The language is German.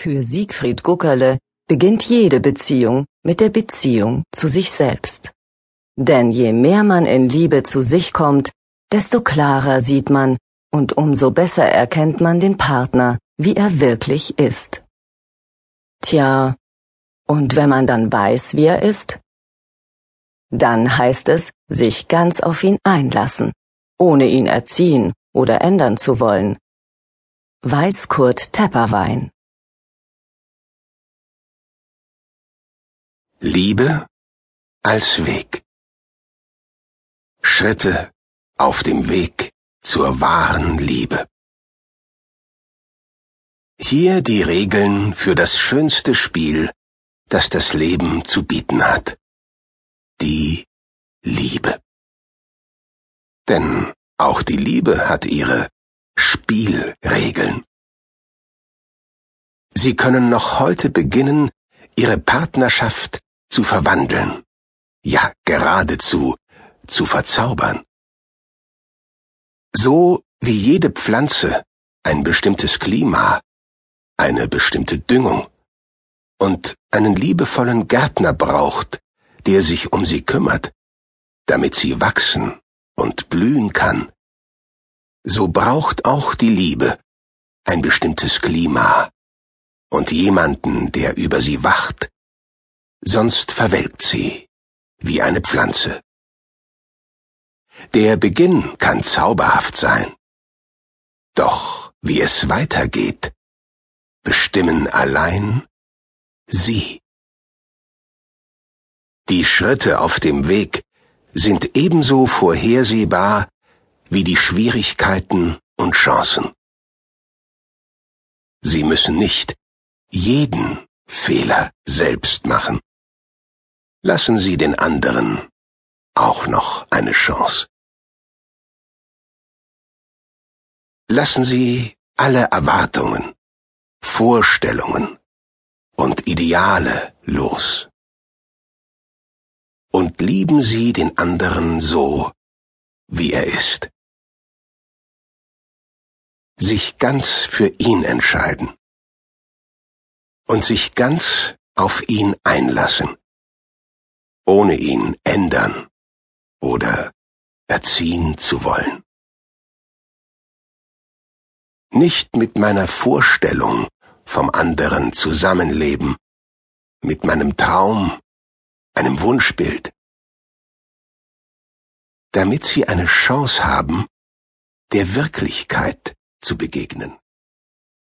Für Siegfried Guckerle beginnt jede Beziehung mit der Beziehung zu sich selbst. Denn je mehr man in Liebe zu sich kommt, desto klarer sieht man und umso besser erkennt man den Partner, wie er wirklich ist. Tja, und wenn man dann weiß, wie er ist? Dann heißt es, sich ganz auf ihn einlassen, ohne ihn erziehen oder ändern zu wollen. Weißkurt Tepperwein Liebe als Weg. Schritte auf dem Weg zur wahren Liebe. Hier die Regeln für das schönste Spiel, das das Leben zu bieten hat. Die Liebe. Denn auch die Liebe hat ihre Spielregeln. Sie können noch heute beginnen, ihre Partnerschaft zu verwandeln, ja geradezu zu verzaubern. So wie jede Pflanze ein bestimmtes Klima, eine bestimmte Düngung und einen liebevollen Gärtner braucht, der sich um sie kümmert, damit sie wachsen und blühen kann, so braucht auch die Liebe ein bestimmtes Klima und jemanden, der über sie wacht, sonst verwelkt sie wie eine Pflanze. Der Beginn kann zauberhaft sein, doch wie es weitergeht, bestimmen allein Sie. Die Schritte auf dem Weg sind ebenso vorhersehbar wie die Schwierigkeiten und Chancen. Sie müssen nicht jeden Fehler selbst machen. Lassen Sie den anderen auch noch eine Chance. Lassen Sie alle Erwartungen, Vorstellungen und Ideale los. Und lieben Sie den anderen so, wie er ist. Sich ganz für ihn entscheiden und sich ganz auf ihn einlassen ohne ihn ändern oder erziehen zu wollen. Nicht mit meiner Vorstellung vom anderen zusammenleben, mit meinem Traum, einem Wunschbild, damit sie eine Chance haben, der Wirklichkeit zu begegnen.